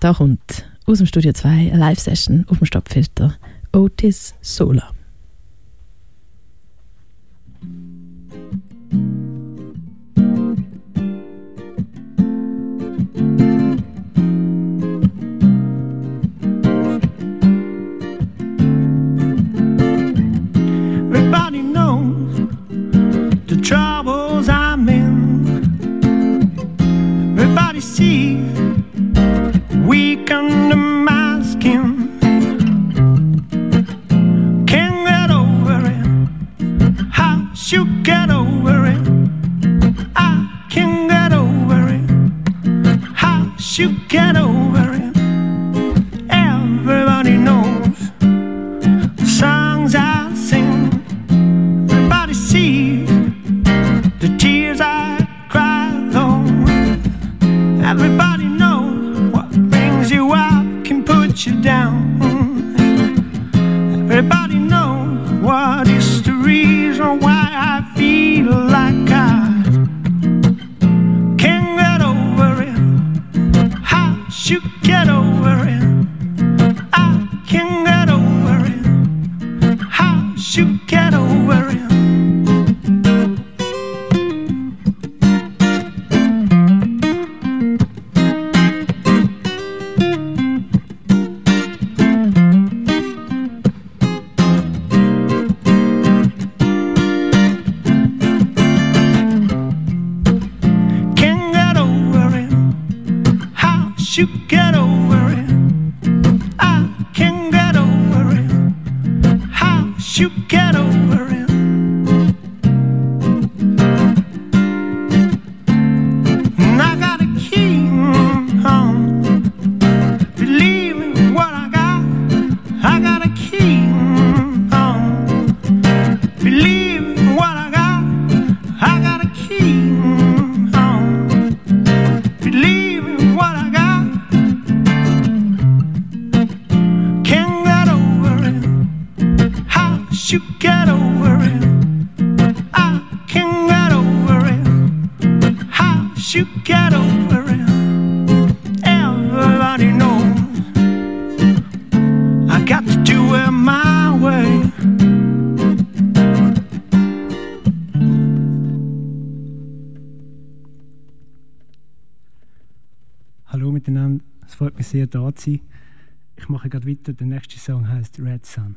Da kommt aus dem Studio 2 eine Live-Session auf dem Stoppfilter. Otis Get over it. got to do it my way. Hallo miteinander, es freut mich sehr, da zu sein. Ich mache gerade weiter. Der nächste Song heißt Red Sun.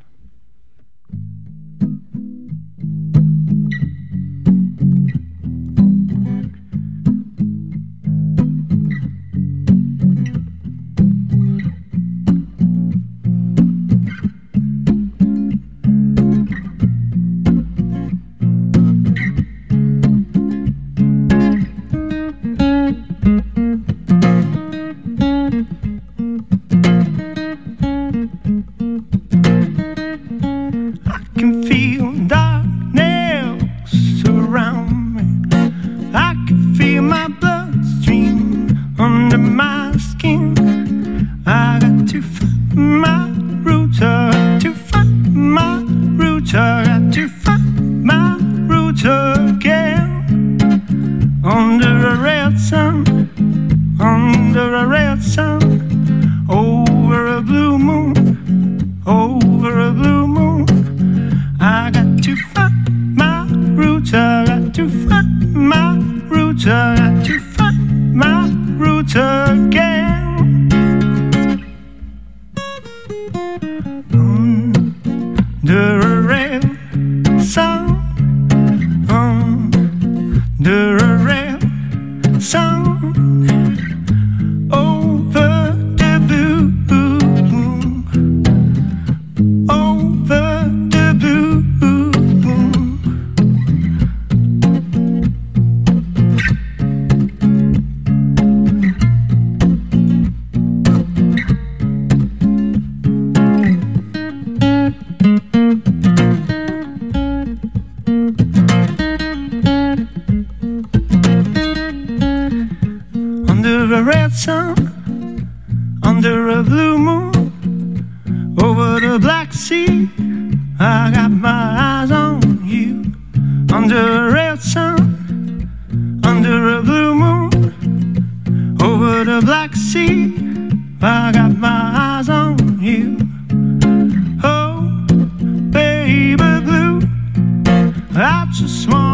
just small.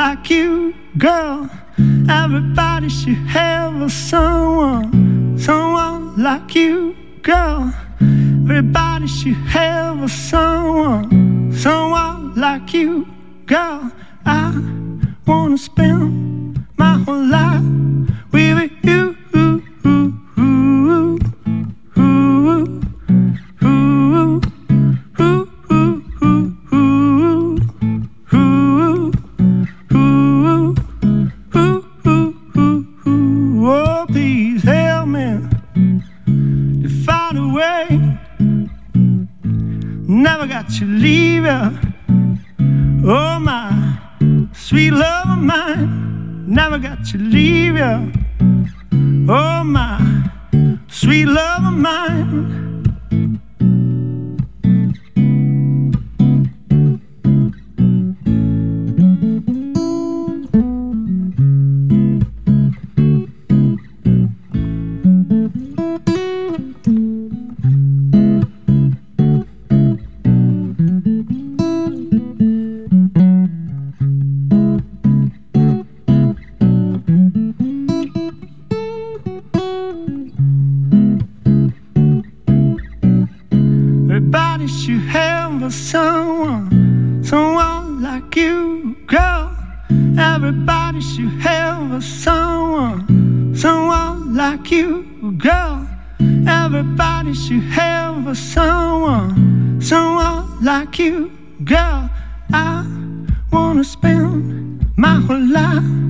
like you, girl. Everybody should have a someone, someone like you, girl. Everybody should have a someone, someone like you, girl. I wanna spend whole life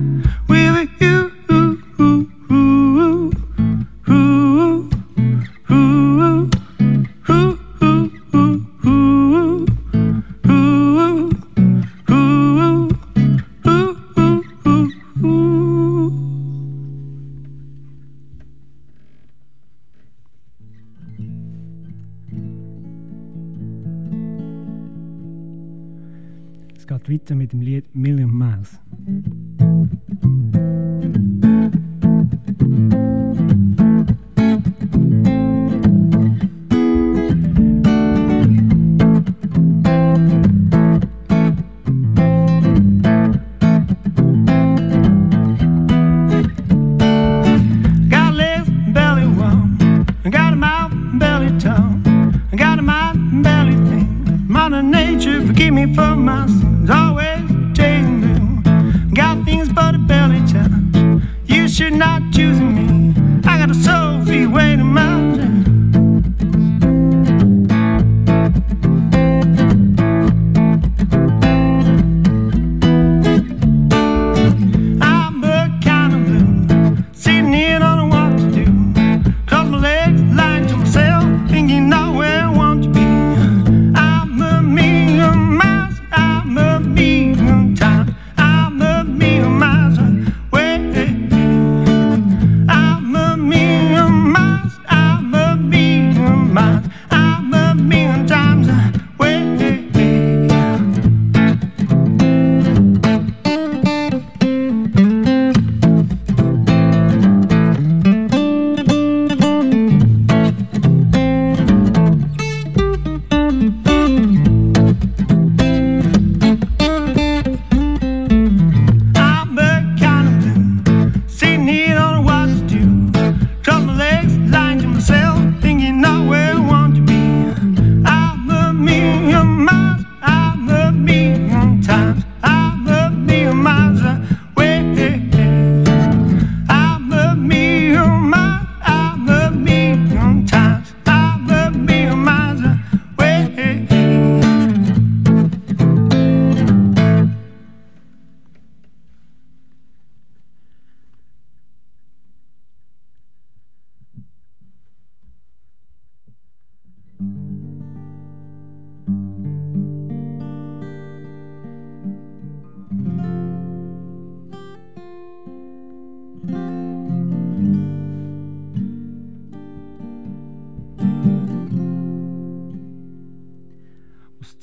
weiter mit dem Lied Million Miles.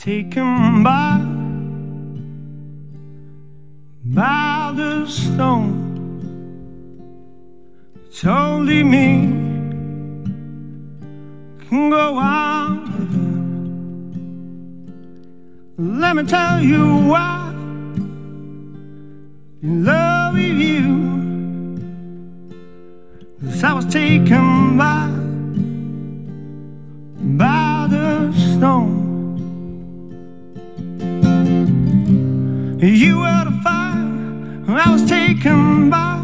taken by by the stone it's only me. Can go on. Living. let me tell you why. In love with you. Cause I was taken by I was taken by.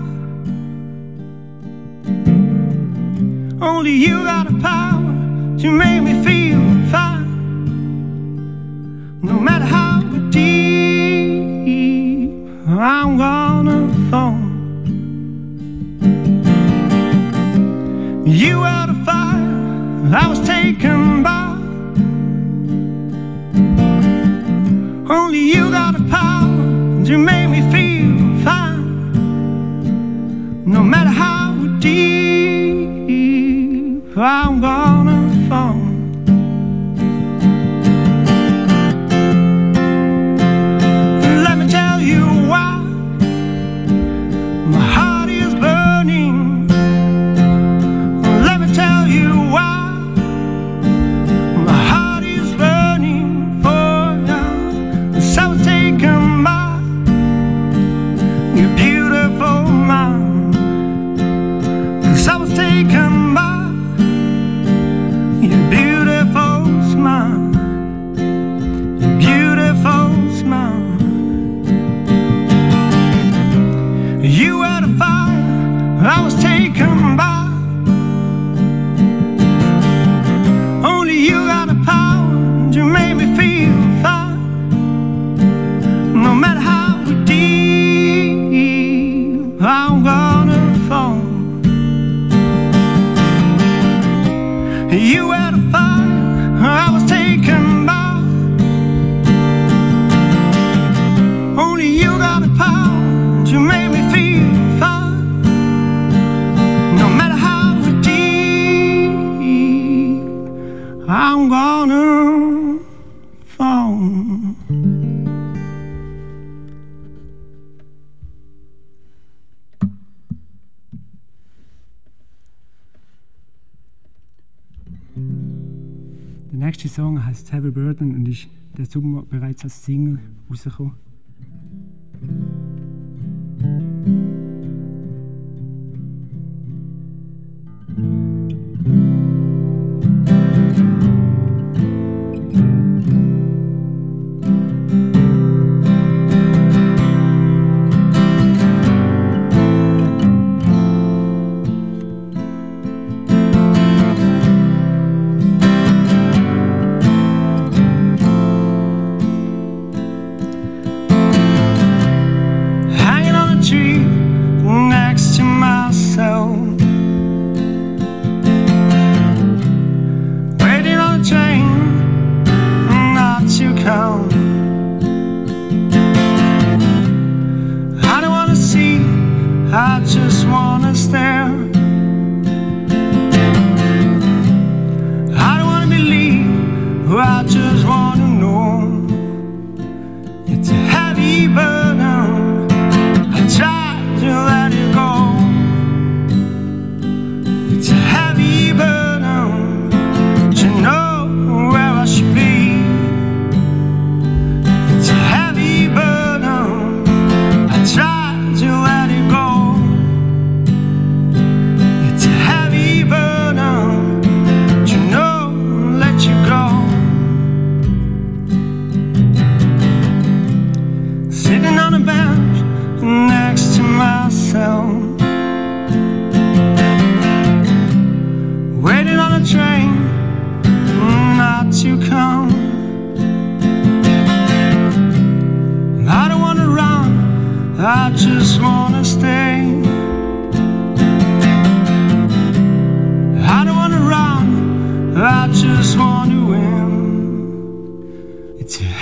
Only you got the power to make me feel fine. No matter how deep I'm gonna fall. You are the fire I was taken by. Only you got the power to make me feel matter how deep I'm gone. You had a fire, I was taken by. Song heißt Heavy Burden und ist der Sommer bereits als Single rausgekommen.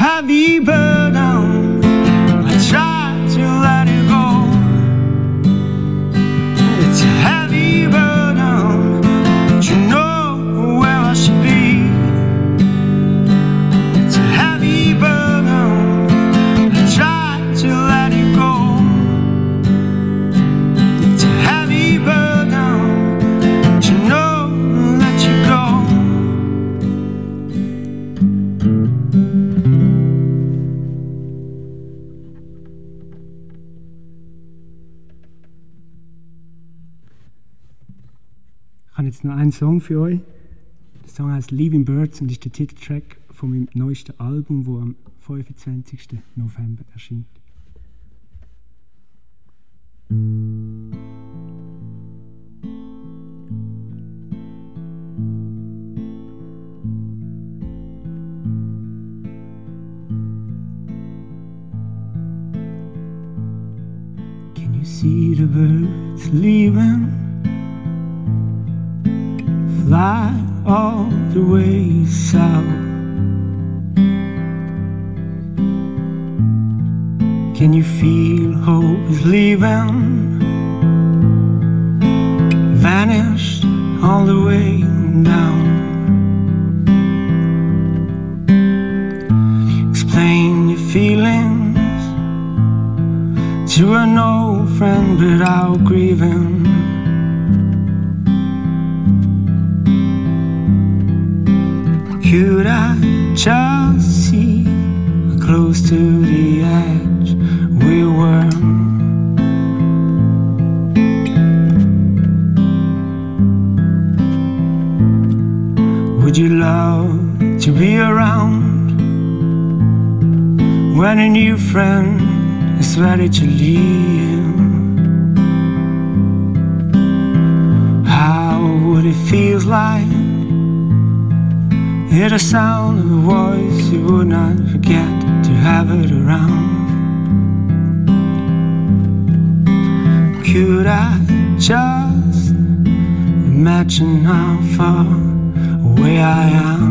Happy birthday. Habe jetzt noch einen Song für euch. Der Song heißt Leaving Birds und ist der Titeltrack von meinem neuesten Album, wo am 25. November erscheint. Can you feel hope is leaving? Vanished all the way down. Explain your feelings to an old friend without grieving. Could I just see close to the edge we were? Would you love to be around when a new friend is ready to leave? How would it feel like? Hear the sound of a voice you would not forget to have it around. Could I just imagine how far away I am?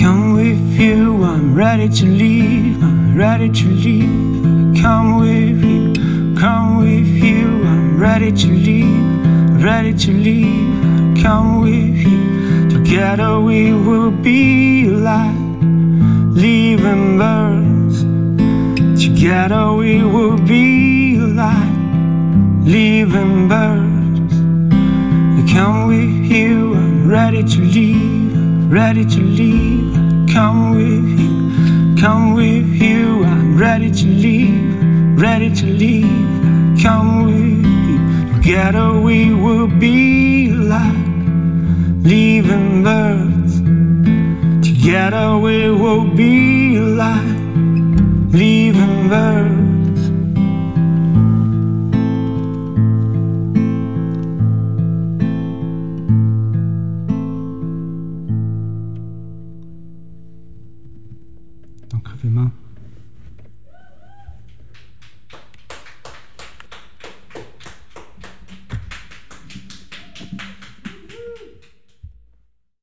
Come with you, I'm ready to leave, I'm ready to leave. Come with you, come with you, I'm ready to leave, ready to leave. Come with you, together we will be alive, leaving birds. Together we will be alive, leaving birds. Come with you, I'm ready to leave, ready to leave. Come with you, come with you, I'm ready to leave, ready to leave. Come with you, together we will be alive, leaving birds. We will be alive, leaving birds.